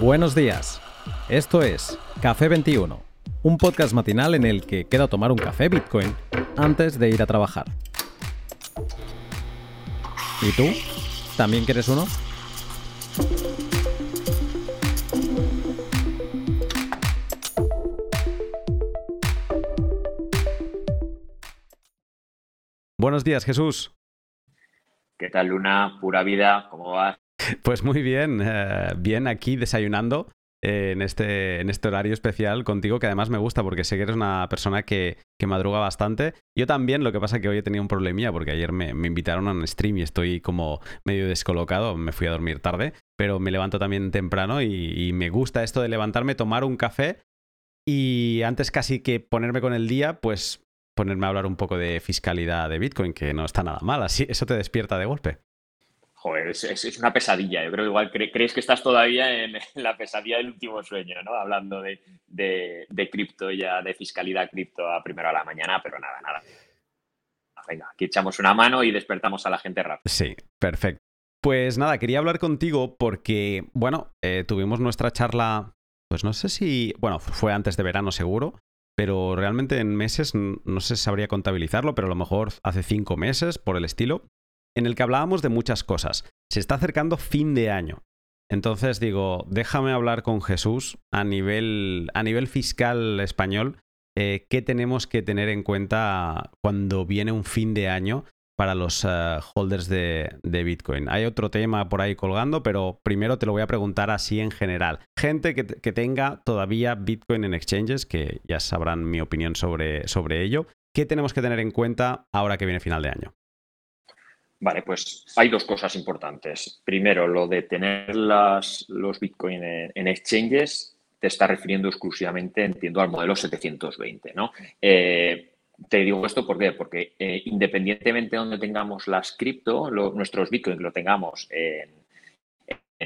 Buenos días. Esto es Café 21, un podcast matinal en el que queda tomar un café Bitcoin antes de ir a trabajar. ¿Y tú? ¿También quieres uno? Buenos días, Jesús. ¿Qué tal, Luna? Pura vida, ¿cómo vas? Pues muy bien, eh, bien aquí desayunando eh, en, este, en este horario especial contigo, que además me gusta porque sé que eres una persona que, que madruga bastante. Yo también, lo que pasa es que hoy he tenido un problemilla porque ayer me, invitaron a un stream y estoy como medio descolocado, me fui a dormir tarde, pero me levanto también temprano y, y me gusta esto de levantarme, tomar un café y antes casi que ponerme con el día, pues ponerme a hablar un poco de fiscalidad de Bitcoin, que no está nada mal, así eso te despierta de golpe. Es, una pesadilla. Yo creo que igual crees que estás todavía en, la pesadilla del último sueño, ¿no? Hablando de, de, cripto ya, de fiscalidad cripto a primero a la mañana, pero nada, nada. Venga, aquí echamos una mano y despertamos a la gente rápido. Sí, perfecto. Pues nada, quería hablar contigo porque, bueno, eh, tuvimos nuestra charla, pues no sé si, bueno, fue antes de verano seguro, pero realmente en meses no sé si sabría contabilizarlo, pero a lo mejor hace cinco meses por el estilo, en el que hablábamos de muchas cosas. Se está acercando fin de año. Entonces digo, déjame hablar con Jesús a nivel, a nivel fiscal español, eh, qué tenemos que tener en cuenta cuando viene un fin de año para los eh, holders de, Bitcoin. Hay otro tema por ahí colgando, pero primero te lo voy a preguntar así en general. Gente que, tenga todavía Bitcoin en exchanges, que ya sabrán mi opinión sobre, sobre ello, ¿qué tenemos que tener en cuenta ahora que viene final de año? Vale, pues hay dos cosas importantes. Primero, lo de tener las, los Bitcoin en, exchanges te está refiriendo exclusivamente, entiendo, al modelo 720, ¿no? Eh, te digo esto ¿por qué? porque eh, independientemente de donde tengamos las cripto, nuestros bitcoins lo tengamos en,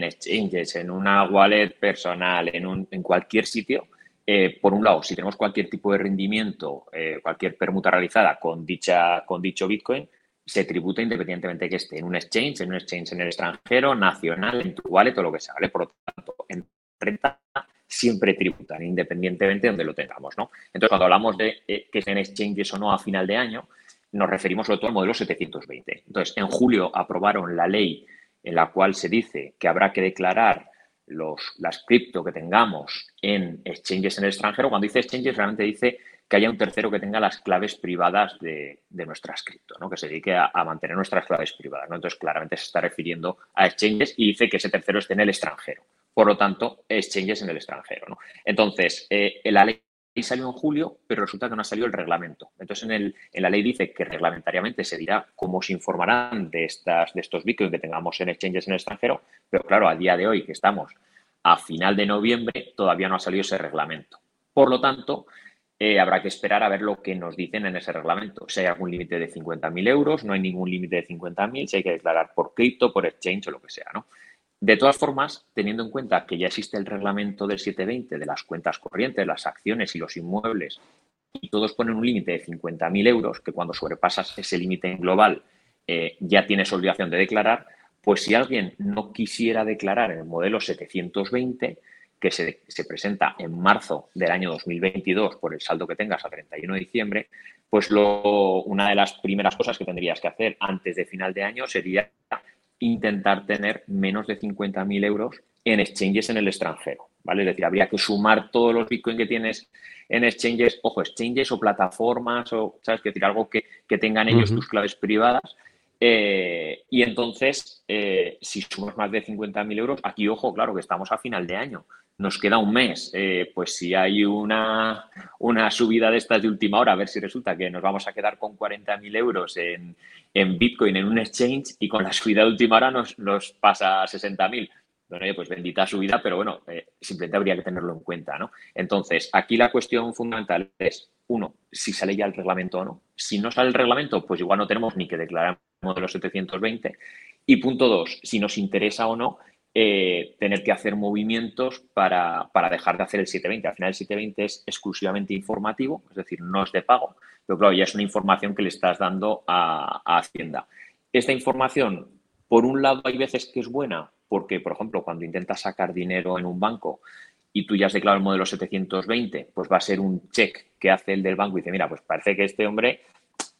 exchanges, en una wallet personal, en, un, en cualquier sitio, eh, por un lado, si tenemos cualquier tipo de rendimiento, cualquier permuta realizada con, dicha, con dicho bitcoin, se tributa independientemente que esté en un exchange, en un exchange en el extranjero, nacional, en tu wallet o lo que sea, ¿vale? Por lo tanto, en renta siempre tributan, independientemente de donde lo tengamos, ¿no? Entonces, cuando hablamos de eh, que sean exchanges o no a final de año, nos referimos sobre todo al modelo 720. Entonces, en julio aprobaron la ley en la cual se dice que habrá que declarar los, las cripto que tengamos en exchanges en el extranjero. Cuando dice exchanges, realmente dice que haya un tercero que tenga las claves privadas de, nuestras cripto, ¿no? que se dedique a, mantener nuestras claves privadas. ¿no? Entonces, claramente se está refiriendo a exchanges y dice que ese tercero esté en el extranjero por lo tanto, exchanges en el extranjero. ¿no? Entonces, eh, la ley salió en julio, pero resulta que no ha salido el reglamento. Entonces, en, la ley dice que reglamentariamente se dirá cómo se informarán de, de estos bitcoins que tengamos en exchanges en el extranjero, pero claro, a día de hoy, que estamos a final de noviembre, todavía no ha salido ese reglamento. Por lo tanto, eh, habrá que esperar a ver lo que nos dicen en ese reglamento. Si hay algún límite de 50.000 euros, no hay ningún límite de 50.000, si hay que declarar por cripto, por exchange o lo que sea, ¿no? De todas formas, teniendo en cuenta que ya existe el reglamento del 720 de las cuentas corrientes, las acciones y los inmuebles, y todos ponen un límite de 50.000 euros, que cuando sobrepasas ese límite global eh, ya tienes obligación de declarar, pues si alguien no quisiera declarar en el modelo 720, que se, se, presenta en marzo del año 2022 por el saldo que tengas a 31 de diciembre, pues lo, una de las primeras cosas que tendrías que hacer antes de final de año sería intentar tener menos de 50.000 euros en exchanges en el extranjero, ¿vale? Es decir, habría que sumar todos los bitcoins que tienes en exchanges, ojo, exchanges o plataformas o, ¿sabes? Que decir, algo que, tengan ellos tus claves privadas. Eh, y entonces, eh, si sumas más de 50.000 euros, aquí, ojo, claro, que estamos a final de año nos queda un mes, eh, pues si hay una, una, subida de estas de última hora, a ver si resulta que nos vamos a quedar con 40.000 euros en, en, Bitcoin en un exchange y con la subida de última hora nos, nos pasa a 60.000. Bueno, pues bendita subida, pero bueno, eh, simplemente habría que tenerlo en cuenta, ¿no? Entonces, aquí la cuestión fundamental es, uno, si sale ya el reglamento o no. Si no sale el reglamento, pues igual no tenemos ni que declarar modelo 720. Y punto dos, si nos interesa o no eh, tener que hacer movimientos para, dejar de hacer el 720. Al final el 720 es exclusivamente informativo, es decir, no es de pago, pero claro, ya es una información que le estás dando a, Hacienda. Esta información, por un lado, hay veces que es buena porque, por ejemplo, cuando intentas sacar dinero en un banco y tú ya has declarado el modelo 720, pues va a ser un check que hace el del banco y dice, mira, pues parece que este hombre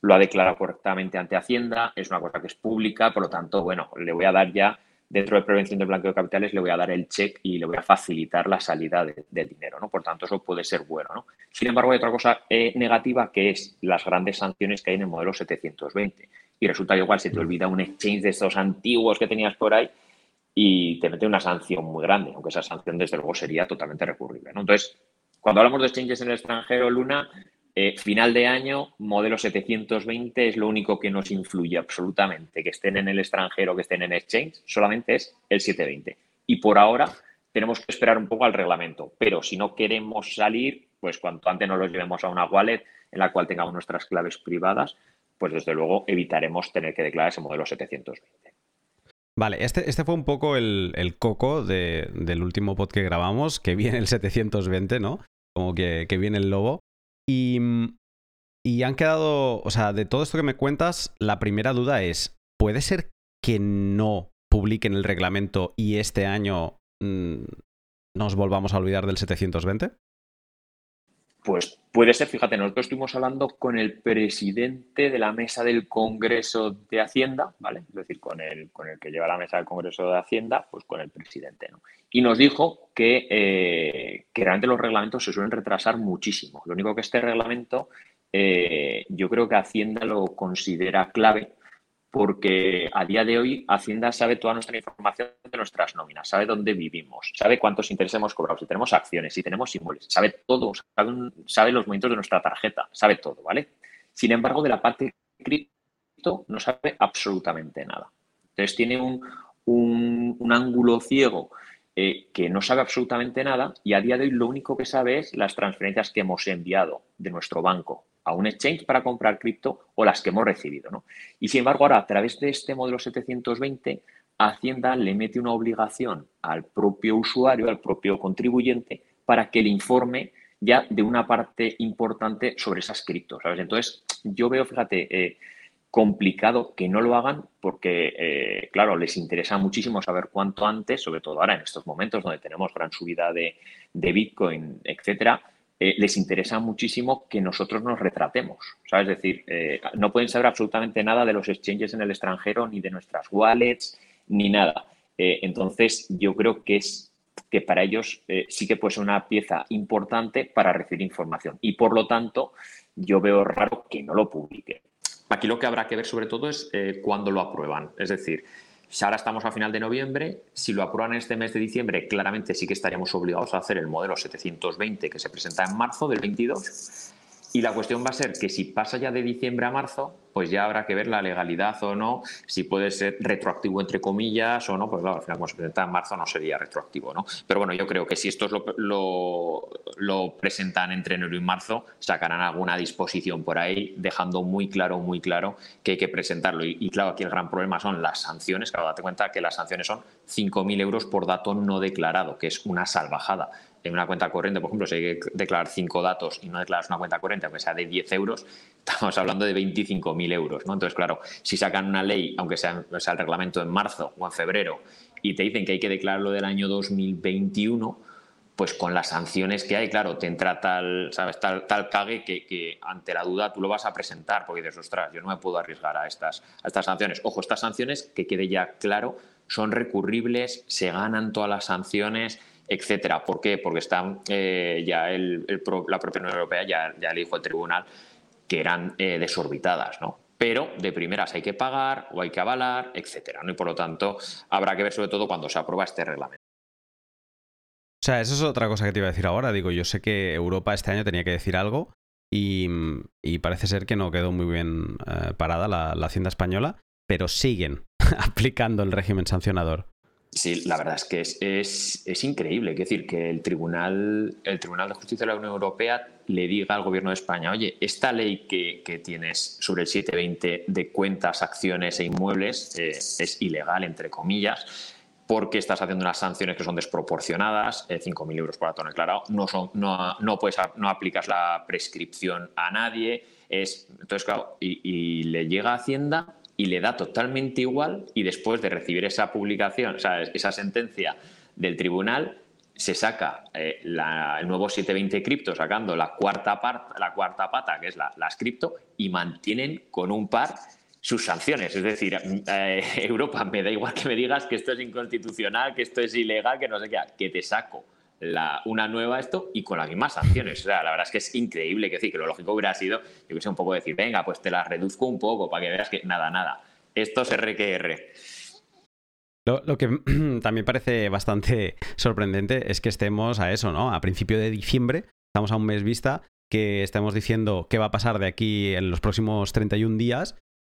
lo ha declarado correctamente ante Hacienda, es una cosa que es pública, por lo tanto, bueno, le voy a dar ya, dentro de prevención del blanqueo de capitales, le voy a dar el check y le voy a facilitar la salida del dinero, ¿no? Por tanto, eso puede ser bueno, ¿no? Sin embargo, hay otra cosa eh, negativa que es las grandes sanciones que hay en el modelo 720. Y resulta que igual se te olvida un exchange de estos antiguos que tenías por ahí y te mete una sanción muy grande, aunque esa sanción desde luego sería totalmente recurrible. Entonces, cuando hablamos de exchanges en el extranjero, Luna, eh, final de año, modelo 720 es lo único que nos influye absolutamente. Que estén en el extranjero, que estén en exchange, solamente es el 720. Y por ahora tenemos que esperar un poco al reglamento. Pero si no queremos salir, pues cuanto antes nos los llevemos a una wallet en la cual tengamos nuestras claves privadas, pues desde luego evitaremos tener que declarar ese modelo 720. Vale, este, este fue un poco el, coco del último pod que grabamos, que viene el 720, ¿no? Como que viene el lobo. Y, y han quedado, o sea, de todo esto que me cuentas, la primera duda es, ¿puede ser que no publiquen el reglamento y este año mm, nos volvamos a olvidar del 720? Pues puede ser, fíjate, nosotros estuvimos hablando con el presidente de la mesa del Congreso de Hacienda, ¿vale? Es decir, con el, con el que lleva la mesa del Congreso de Hacienda, pues con el presidente, ¿no? Y nos dijo que, eh, que realmente los reglamentos se suelen retrasar muchísimo. Lo único que este reglamento, eh, yo creo que Hacienda lo considera clave porque a día de hoy Hacienda sabe toda nuestra información de nuestras nóminas, sabe dónde vivimos, sabe cuántos intereses hemos cobrado, si tenemos acciones, si tenemos inmuebles, sabe todo, sabe, los movimientos de nuestra tarjeta, sabe todo, ¿vale? Sin embargo, de la parte cripto no sabe absolutamente nada. Entonces tiene un, ángulo ciego eh, que no sabe absolutamente nada y a día de hoy lo único que sabe es las transferencias que hemos enviado de nuestro banco a un exchange para comprar cripto o las que hemos recibido. ¿no? Y sin embargo, ahora a través de este modelo 720, Hacienda le mete una obligación al propio usuario, al propio contribuyente, para que le informe ya de una parte importante sobre esas criptos. Entonces, yo veo, fíjate, eh, complicado que no lo hagan porque, eh, claro, les interesa muchísimo saber cuánto antes, sobre todo ahora en estos momentos donde tenemos gran subida de, de Bitcoin, etcétera, eh, les interesa muchísimo que nosotros nos retratemos. Es decir, eh, no pueden saber absolutamente nada de los exchanges en el extranjero, ni de nuestras wallets, ni nada. Entonces, yo creo que es que para ellos sí que puede ser una pieza importante para recibir información. Y por lo tanto, yo veo raro que no lo publique. Aquí lo que habrá que ver sobre todo es cuándo lo aprueban. Es decir, si ahora estamos a final de noviembre, si lo aprueban este mes de diciembre, claramente sí que estaríamos obligados a hacer el modelo 720 que se presenta en marzo del 22 y la cuestión va a ser que si pasa ya de diciembre a marzo, pues ya habrá que ver la legalidad o no, si puede ser retroactivo entre comillas o no, pues claro, al final como se presenta en marzo no sería retroactivo, ¿no? Pero bueno, yo creo que si estos lo, lo, presentan entre enero y marzo, sacarán alguna disposición por ahí, dejando muy claro, muy claro que hay que presentarlo. Y, y claro, aquí el gran problema son las sanciones, claro, date cuenta que las sanciones son 5.000 euros por dato no declarado, que es una salvajada en una cuenta corriente, por ejemplo, si hay que declarar cinco datos y no declaras una cuenta corriente, aunque sea de 10 euros, estamos hablando de 25.000 euros. ¿no? Entonces, claro, si sacan una ley, aunque sea, el reglamento en marzo o en febrero, y te dicen que hay que declararlo del año 2021, pues con las sanciones que hay, claro, te entra tal, ¿sabes? tal, tal cague que, ante la duda tú lo vas a presentar, porque dices, ostras, yo no me puedo arriesgar a estas, a estas sanciones. Ojo, estas sanciones, que quede ya claro, son recurribles, se ganan todas las sanciones etcétera. ¿Por qué? Porque están eh, ya el, la propia Unión Europea ya, ya le dijo al tribunal que eran eh, desorbitadas, ¿no? Pero de primeras hay que pagar o hay que avalar, etcétera, ¿no? Y por lo tanto habrá que ver sobre todo cuando se aprueba este reglamento. O sea, eso es otra cosa que te iba a decir ahora. Digo, yo sé que Europa este año tenía que decir algo y, parece ser que no quedó muy bien eh, parada la Hacienda española, pero siguen aplicando el régimen sancionador. Sí, la verdad es que es, es, increíble. Es decir, que el Tribunal, el Tribunal de Justicia de la Unión Europea le diga al Gobierno de España, oye, esta ley que, que tienes sobre el 720 de cuentas, acciones e inmuebles eh, es ilegal, entre comillas, porque estás haciendo unas sanciones que son desproporcionadas, eh, 5.000 euros por dato no declarado, no, son, no, no, puedes, no aplicas la prescripción a nadie. Es, entonces, claro, y, y le llega a Hacienda y le da totalmente igual y después de recibir esa publicación, o sea, esa sentencia del tribunal, se saca eh, el nuevo 720 cripto sacando la cuarta, la cuarta pata, que es la, las cripto, y mantienen con un par sus sanciones. Es decir, eh, Europa, me da igual que me digas que esto es inconstitucional, que esto es ilegal, que no sé qué, que te saco una nueva esto y con las mismas sanciones. O sea, la verdad es que es increíble que decir que lo lógico hubiera sido, yo que sé, un poco decir, venga, pues te la reduzco un poco para que veas que nada, nada. Esto es RQR. Lo, que también parece bastante sorprendente es que estemos a eso, ¿no? A principio de diciembre, estamos a un mes vista, que estemos diciendo qué va a pasar de aquí en los próximos 31 días,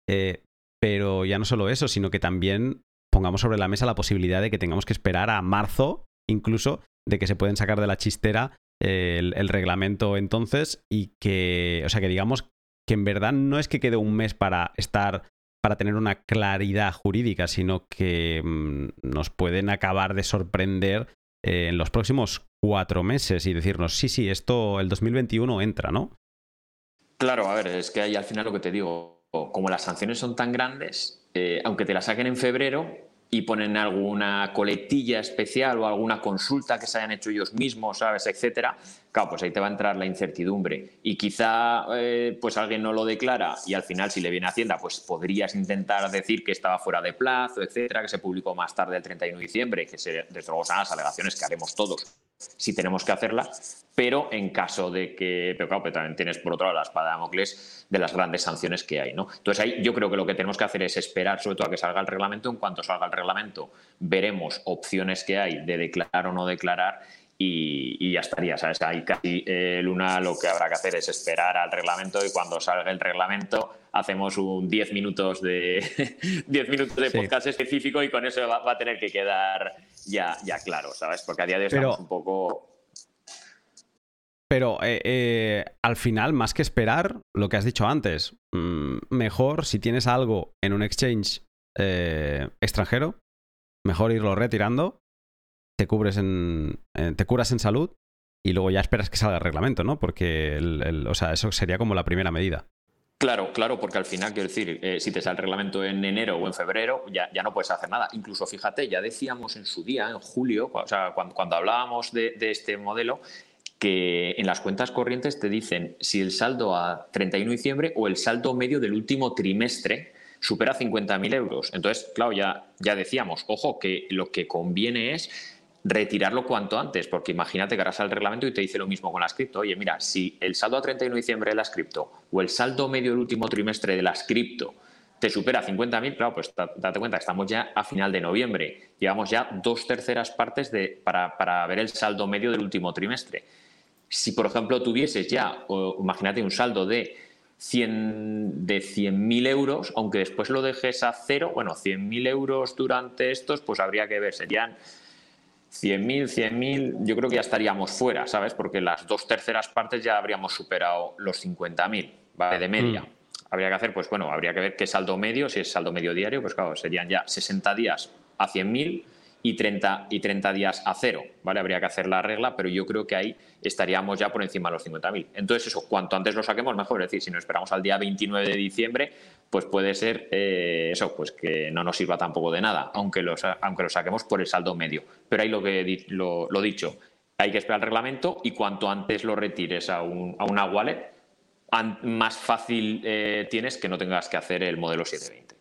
eh, pero ya no solo eso, sino que también pongamos sobre la mesa la posibilidad de que tengamos que esperar a marzo, incluso, de que se pueden sacar de la chistera eh, el, reglamento entonces y que, o sea, que digamos que en verdad no es que quede un mes para estar para tener una claridad jurídica, sino que mm, nos pueden acabar de sorprender eh, en los próximos cuatro meses y decirnos, sí, sí, esto el 2021 entra, ¿no? Claro, a ver, es que ahí al final lo que te digo, como las sanciones son tan grandes, eh, aunque te las saquen en febrero, y ponen alguna coletilla especial o alguna consulta que se hayan hecho ellos mismos, ¿sabes? Etcétera. Claro, pues ahí te va a entrar la incertidumbre. Y quizá eh, pues alguien no lo declara y al final, si le viene a Hacienda, pues podrías intentar decir que estaba fuera de plazo, etcétera, que se publicó más tarde el 31 de diciembre, que se, desde luego son las alegaciones que haremos todos si tenemos que hacerla, pero en caso de que, pero claro, también tienes por otro lado la espada de Damocles de las grandes sanciones que hay, ¿no? Entonces ahí yo creo que lo que tenemos que hacer es esperar sobre todo a que salga el reglamento, en cuanto salga el reglamento veremos opciones que hay de declarar o no declarar y, ya estaría, ¿sabes? Ahí casi eh, Luna lo que habrá que hacer es esperar al reglamento y cuando salga el reglamento hacemos un 10 minutos de 10 minutos de podcast específico y con eso va, a tener que quedar ya, ya claro, ¿sabes? Porque a día de hoy estamos un poco pero eh, eh, al final, más que esperar, lo que has dicho antes, mm, mejor si tienes algo en un exchange eh, extranjero, mejor irlo retirando, te cubres en, te curas en salud y luego ya esperas que salga el reglamento, ¿no? Porque, o sea, eso sería como la primera medida. Claro, claro, porque al final, quiero decir, si te sale el reglamento en enero o en febrero, ya, ya, no puedes hacer nada. Incluso, fíjate, ya decíamos en su día, en julio, o sea, cuando, hablábamos de, este modelo, que en las cuentas corrientes te dicen si el saldo a 31 de diciembre o el saldo medio del último trimestre supera 50.000 euros. Entonces, claro, ya, ya decíamos, ojo, que lo que conviene es retirarlo cuanto antes, porque imagínate que harás el reglamento y te dice lo mismo con las cripto. Oye, mira, si el saldo a 31 de diciembre de las cripto o el saldo medio del último trimestre de las cripto te supera 50.000, claro, pues date cuenta, estamos ya a final de noviembre. Llevamos ya dos terceras partes de, para, para ver el saldo medio del último trimestre. Si, por ejemplo, tuvieses ya, imagínate, un saldo de 100 de 100.000 euros, aunque después lo dejes a cero, bueno, 100.000 euros durante estos, pues habría que ver, serían 100.000, 100.000, yo creo que ya estaríamos fuera, ¿sabes? Porque las dos terceras partes ya habríamos superado los 50.000, ¿vale? De media. Mm. Habría que hacer, pues bueno, habría que ver qué saldo medio, si es saldo medio diario, pues claro, serían ya 60 días a 100.000 y 30, y 30 días a cero, ¿vale? Habría que hacer la regla, pero yo creo que ahí estaríamos ya por encima de los 50.000. Entonces, eso, cuanto antes lo saquemos, mejor. Es decir, si nos esperamos al día 29 de diciembre, pues puede ser eh, eso, pues que no nos sirva tampoco de nada, aunque lo, aunque lo saquemos por el saldo medio. Pero ahí lo que lo, lo dicho, hay que esperar el reglamento y cuanto antes lo retires a, un, a una wallet, más fácil eh, tienes que no tengas que hacer el modelo 720.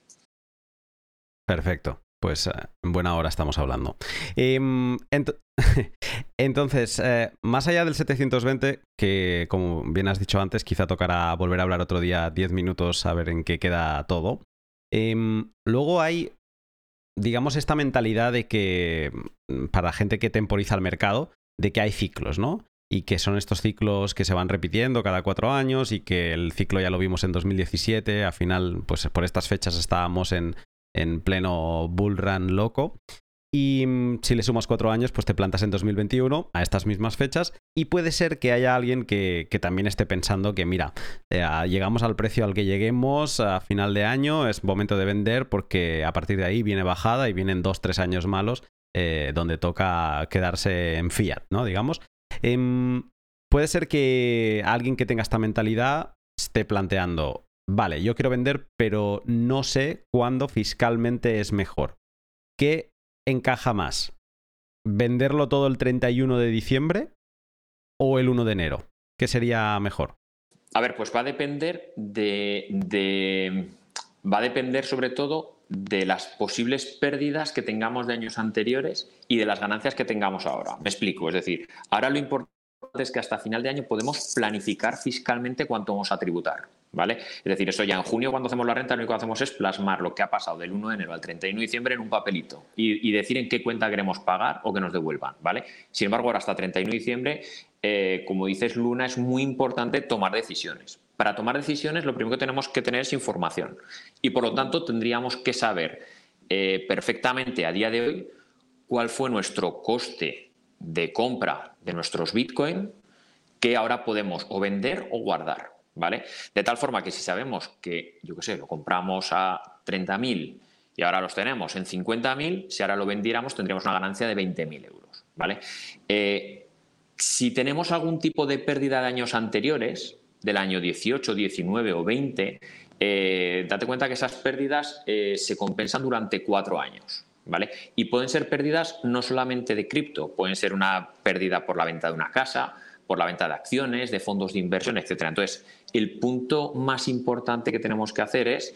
Perfecto pues eh, en buena hora estamos hablando. Em, entonces, eh, más allá del 720, que como bien has dicho antes, quizá tocará volver a hablar otro día 10 minutos a ver en qué queda todo. Em, luego hay, digamos, esta mentalidad de que, mm, para gente que temporiza el mercado, de que hay ciclos, ¿no? Y que son estos ciclos que se van repitiendo cada cuatro años y que el ciclo ya lo vimos en 2017, al final, pues por estas fechas estábamos en en pleno bull run loco. Y mm, si le sumas cuatro años, pues te plantas en 2021 a estas mismas fechas. Y puede ser que haya alguien que, también esté pensando que, mira, eh, llegamos al precio al que lleguemos a final de año, es momento de vender porque a partir de ahí viene bajada y vienen dos, tres años malos eh, donde toca quedarse en fiat, ¿no? Digamos. Em, puede ser que alguien que tenga esta mentalidad esté planteando, vale, yo quiero vender, pero no sé cuándo fiscalmente es mejor. ¿Qué encaja más? ¿Venderlo todo el 31 de diciembre o el 1 de enero? ¿Qué sería mejor? A ver, pues va a depender de, de va a depender sobre todo de las posibles pérdidas que tengamos de años anteriores y de las ganancias que tengamos ahora. Me explico, es decir, ahora lo importante es que hasta final de año podemos planificar fiscalmente cuánto vamos a tributar. ¿Vale? Es decir, eso ya en junio cuando hacemos la renta lo único que hacemos es plasmar lo que ha pasado del 1 de enero al 31 de diciembre en un papelito y, decir en qué cuenta queremos pagar o que nos devuelvan, ¿vale? Sin embargo, ahora hasta 31 de diciembre, eh, como dices Luna, es muy importante tomar decisiones. Para tomar decisiones lo primero que tenemos que tener es información y por lo tanto tendríamos que saber eh, perfectamente a día de hoy cuál fue nuestro coste de compra de nuestros Bitcoin que ahora podemos o vender o guardar. ¿vale? De tal forma que si sabemos que, yo qué sé, lo compramos a 30.000 y ahora los tenemos en 50.000, si ahora lo vendiéramos tendríamos una ganancia de 20.000 euros, ¿vale? Eh, si tenemos algún tipo de pérdida de años anteriores, del año 18, 19 o 20, eh, date cuenta que esas pérdidas eh, se compensan durante cuatro años. ¿Vale? Y pueden ser pérdidas no solamente de cripto, pueden ser una pérdida por la venta de una casa, por la venta de acciones, de fondos de inversión, etcétera. Entonces, el punto más importante que tenemos que hacer es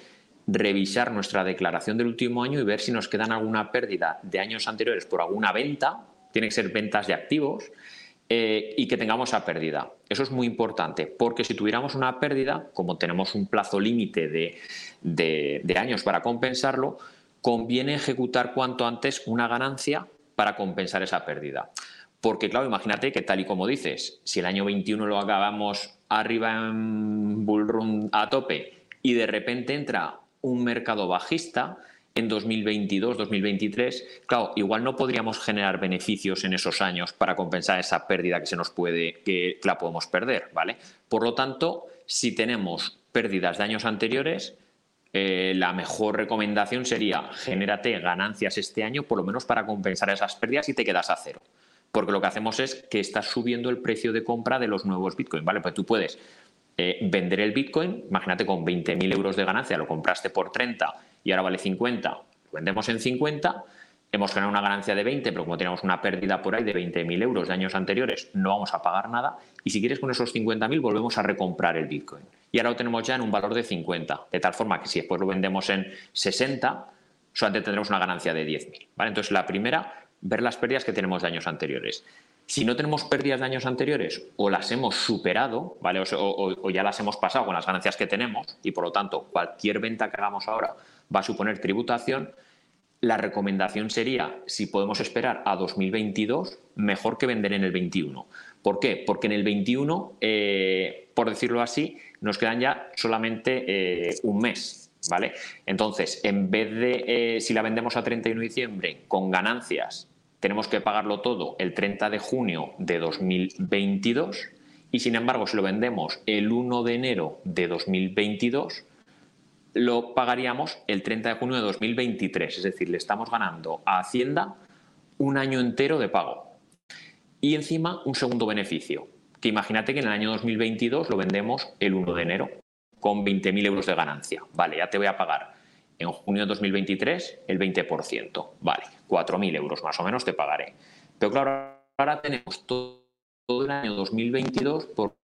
revisar nuestra declaración del último año y ver si nos quedan alguna pérdida de años anteriores por alguna venta, tiene que ser ventas de activos, eh, y que tengamos esa pérdida. Eso es muy importante, porque si tuviéramos una pérdida, como tenemos un plazo límite de, de años para compensarlo, conviene ejecutar cuanto antes una ganancia para compensar esa pérdida. Porque, claro, imagínate que tal y como dices, si el año 21 lo acabamos arriba en bullrun a tope y de repente entra un mercado bajista en 2022, 2023, claro, igual no podríamos generar beneficios en esos años para compensar esa pérdida que se nos puede, que la podemos perder, ¿vale? Por lo tanto, si tenemos pérdidas de años anteriores, eh, la mejor recomendación sería genérate ganancias este año, por lo menos para compensar esas pérdidas y te quedas a cero porque lo que hacemos es que estás subiendo el precio de compra de los nuevos Bitcoin, ¿vale? Pues tú puedes eh, vender el Bitcoin, imagínate con 20.000 euros de ganancia, lo compraste por 30 y ahora vale 50, lo vendemos en 50, hemos generado una ganancia de 20, pero como tenemos una pérdida por ahí de 20.000 euros de años anteriores, no vamos a pagar nada y si quieres con esos 50.000 volvemos a recomprar el Bitcoin. Y ahora lo tenemos ya en un valor de 50, de tal forma que si después lo vendemos en 60, solamente tendremos una ganancia de 10.000, ¿vale? Entonces la primera ver las pérdidas que tenemos de años anteriores. Si no tenemos pérdidas de años anteriores o las hemos superado, ¿vale? O, ya las hemos pasado con las ganancias que tenemos y por lo tanto cualquier venta que hagamos ahora va a suponer tributación, la recomendación sería, si podemos esperar a 2022, mejor que vender en el 21. ¿Por qué? Porque en el 21, eh, por decirlo así, nos quedan ya solamente eh, un mes ¿vale? Entonces, en vez de, eh, si la vendemos a 31 de diciembre con ganancias tenemos que pagarlo todo el 30 de junio de 2022 y sin embargo si lo vendemos el 1 de enero de 2022 lo pagaríamos el 30 de junio de 2023, es decir, le estamos ganando a Hacienda un año entero de pago. Y encima un segundo beneficio, que imagínate que en el año 2022 lo vendemos el 1 de enero con 20.000 euros de ganancia. Vale, ya te voy a pagar en junio de 2023 el 20%. Vale, 4.000 euros más o menos te pagaré. Pero claro, ahora tenemos todo, el año 2022 porque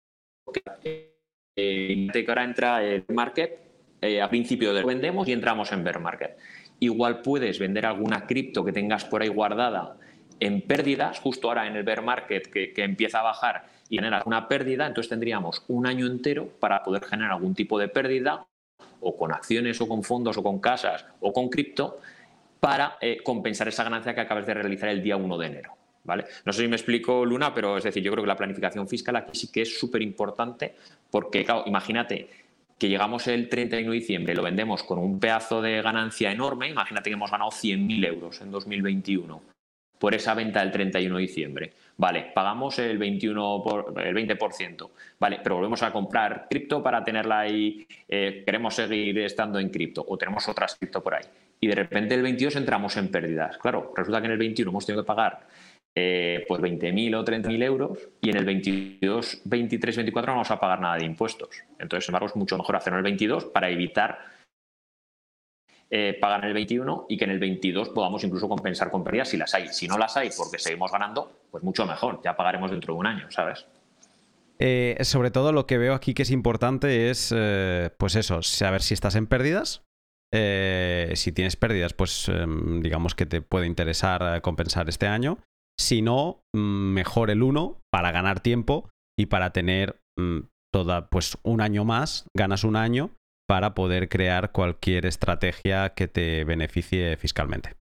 eh, que ahora entra el market, eh, a principio de vendemos y entramos en bear market. Igual puedes vender alguna cripto que tengas por ahí guardada en pérdidas, justo ahora en el bear market que, que empieza a bajar y generar una pérdida, entonces tendríamos un año entero para poder generar algún tipo de pérdida o con acciones o con fondos o con casas o con cripto para eh, compensar esa ganancia que acabas de realizar el día 1 de enero. ¿Vale? No sé si me explico, Luna, pero es decir, yo creo que la planificación fiscal aquí sí que es súper importante porque, claro, imagínate que llegamos el 31 de diciembre, lo vendemos con un pedazo de ganancia enorme, imagínate que hemos ganado 100.000 euros en 2021 por esa venta del 31 de diciembre. Vale, pagamos el 21 por, el 20%. Vale, pero volvemos a comprar cripto para tenerla ahí. Eh, queremos seguir estando en cripto o tenemos otras cripto por ahí. Y de repente el 22 entramos en pérdidas. Claro, resulta que en el 21 hemos tenido que pagar eh, pues 20.000 o 30.000 euros y en el 22, 23, 24 no vamos a pagar nada de impuestos. Entonces, sin embargo, es mucho mejor hacerlo en el 22 para evitar eh, pagar en el 21 y que en el 22 podamos incluso compensar con pérdidas si las hay. Si no las hay porque seguimos ganando, pues mucho mejor, ya pagaremos dentro de un año, ¿sabes? Eh, sobre todo lo que veo aquí que es importante es, eh, pues eso, saber si estás en pérdidas. si tienes pérdidas, pues em, digamos que te puede interesar compensar este año. Si no, mm, mejor el 1 para ganar tiempo y para tener mm, toda, pues un año más, ganas un año para poder crear cualquier estrategia que te beneficie fiscalmente.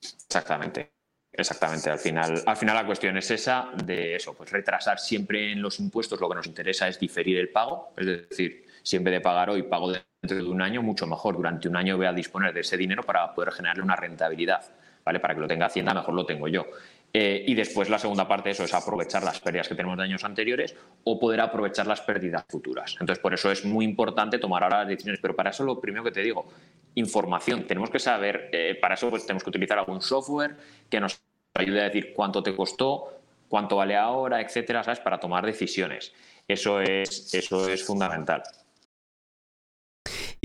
Exactamente. Exactamente, al final, al final la cuestión es esa de eso, pues retrasar siempre en los impuestos lo que nos interesa es diferir el pago, es decir, si en vez de pagar hoy pago dentro de un año, mucho mejor, durante un año voy a disponer de ese dinero para poder generarle una rentabilidad, ¿vale? Para que lo tenga Hacienda, mejor lo tengo yo. Eh, y después la segunda parte de eso es aprovechar las pérdidas que tenemos de años anteriores o poder aprovechar las pérdidas futuras. Entonces, por eso es muy importante tomar ahora las decisiones. Pero para eso lo primero que te digo, información. Tenemos que saber, eh, para eso pues, tenemos que utilizar algún software que nos ayude a decir cuánto te costó, cuánto vale ahora, etcétera, ¿sabes? Para tomar decisiones. Eso es, eso es fundamental.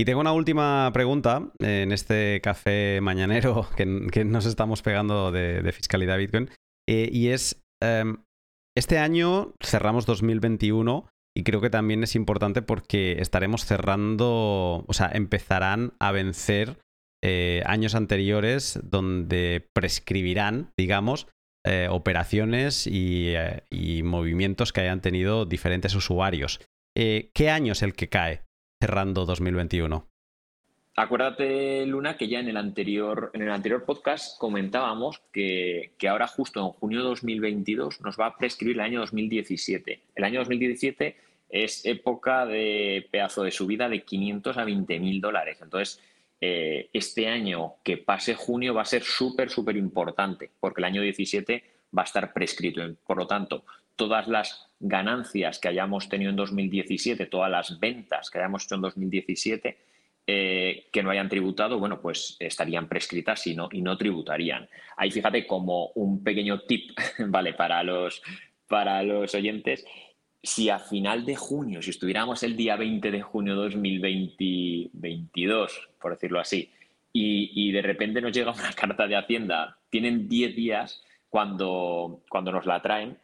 Y tengo una última pregunta en este café mañanero que, nos estamos pegando de fiscalidad Bitcoin. Eh, y es, em, este año cerramos 2021 y creo que también es importante porque estaremos cerrando, o sea, empezarán a vencer eh, años anteriores donde prescribirán, digamos, eh, operaciones y, movimientos que hayan tenido diferentes usuarios. ¿Qué año es el que cae cerrando 2021? Acuérdate, Luna, que ya en el anterior, en el anterior podcast comentábamos que, ahora justo en junio de 2022 nos va a prescribir el año 2017. El año 2017 es época de pedazo de subida de 500 a 20 mil dólares. Entonces, eh, este año que pase junio va a ser súper, súper importante, porque el año 17 va a estar prescrito. Por lo tanto, todas las ganancias que hayamos tenido en 2017, todas las ventas que hayamos hecho en 2017, eh, que no hayan tributado, bueno, pues estarían prescritas y no, y no tributarían. Ahí fíjate como un pequeño tip, ¿vale? Para los, para los oyentes, si a final de junio, si estuviéramos el día 20 de junio de 2022, por decirlo así, y, y, de repente nos llega una carta de Hacienda, tienen 10 días cuando, cuando nos la traen,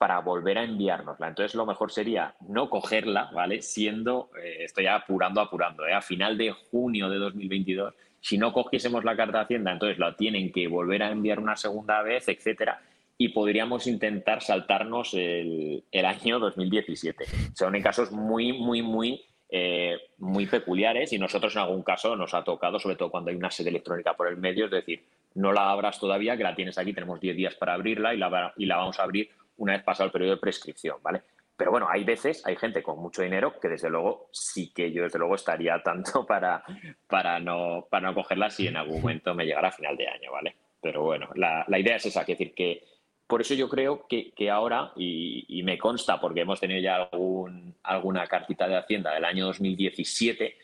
para volver a enviárnosla. Entonces, lo mejor sería no cogerla, ¿vale? Siendo, eh, estoy apurando, apurando, ¿eh? a final de junio de 2022, si no cogiésemos la carta de Hacienda, entonces la tienen que volver a enviar una segunda vez, etcétera, y podríamos intentar saltarnos el, año 2017. Son en casos muy, muy, muy, eh, muy peculiares y nosotros en algún caso nos ha tocado, sobre todo cuando hay una sede electrónica por el medio, es decir, no la abras todavía, que la tienes aquí, tenemos 10 días para abrirla y la, y la vamos a abrir una vez pasado el periodo de prescripción, ¿vale? Pero bueno, hay veces, hay gente con mucho dinero que desde luego sí que yo desde luego estaría tanto para, para, no, para no cogerla si en algún momento me llegara a final de año, ¿vale? Pero bueno, la, idea es esa, que decir que por eso yo creo que, ahora, y, me consta porque hemos tenido ya algún, alguna cartita de Hacienda del año 2017,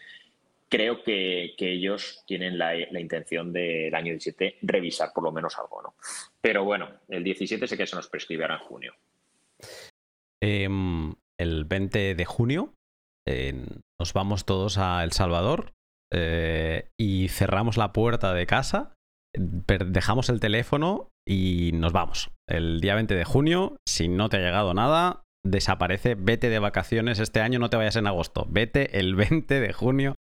creo que, ellos tienen la, intención del año 17 revisar por lo menos algo, ¿no? Pero bueno, el 17 sé que se nos prescribirá en junio. Em, el 20 de junio nos vamos todos a El Salvador eh, y cerramos la puerta de casa, dejamos el teléfono y nos vamos. El día 20 de junio, si no te ha llegado nada, desaparece, vete de vacaciones este año, no te vayas en agosto, vete el 20 de junio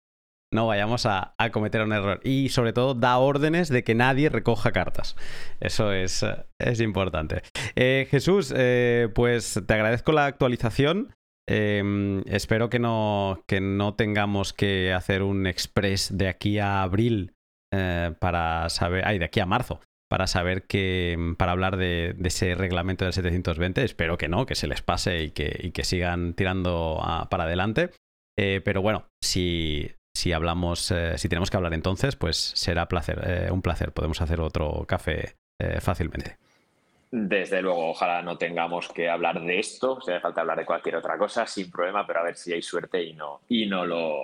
no vayamos a, cometer un error. Y sobre todo, da órdenes de que nadie recoja cartas. Eso es, es importante. Eh, Jesús, eh, pues te agradezco la actualización. Em, espero que no, que no tengamos que hacer un express de aquí a abril eh, para saber. Ay, de aquí a marzo. Para saber que. Para hablar de, ese reglamento del 720. Espero que no, que se les pase y que, que sigan tirando para adelante. pero bueno, si, si hablamos, eh, si tenemos que hablar entonces, pues será placer, eh, un placer. Podemos hacer otro café eh, fácilmente. Desde luego, ojalá no tengamos que hablar de esto, si hace falta hablar de cualquier otra cosa, sin problema, pero a ver si hay suerte y no, y no lo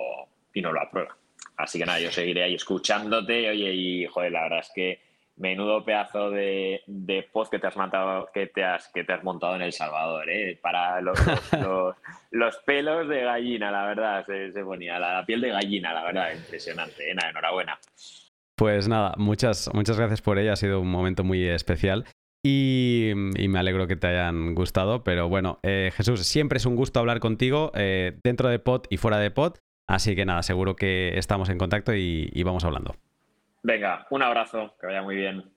y no lo aprueba. Así que nada, yo seguiré ahí escuchándote, oye, y joder, la verdad es que menudo pedazo de, de post que te has montado, que te has, que te has montado en El Salvador, ¿eh? Para los, los, pelos de gallina, la verdad, se, ponía la, piel de gallina, la verdad, impresionante. ¿eh? enhorabuena. Pues nada, muchas, muchas gracias por ella, ha sido un momento muy especial. Y, me alegro que te hayan gustado. Pero bueno, eh, Jesús, siempre es un gusto hablar contigo eh, dentro de pod y fuera de pod. Así que nada, seguro que estamos en contacto y vamos hablando. Venga, un abrazo, que vaya muy bien.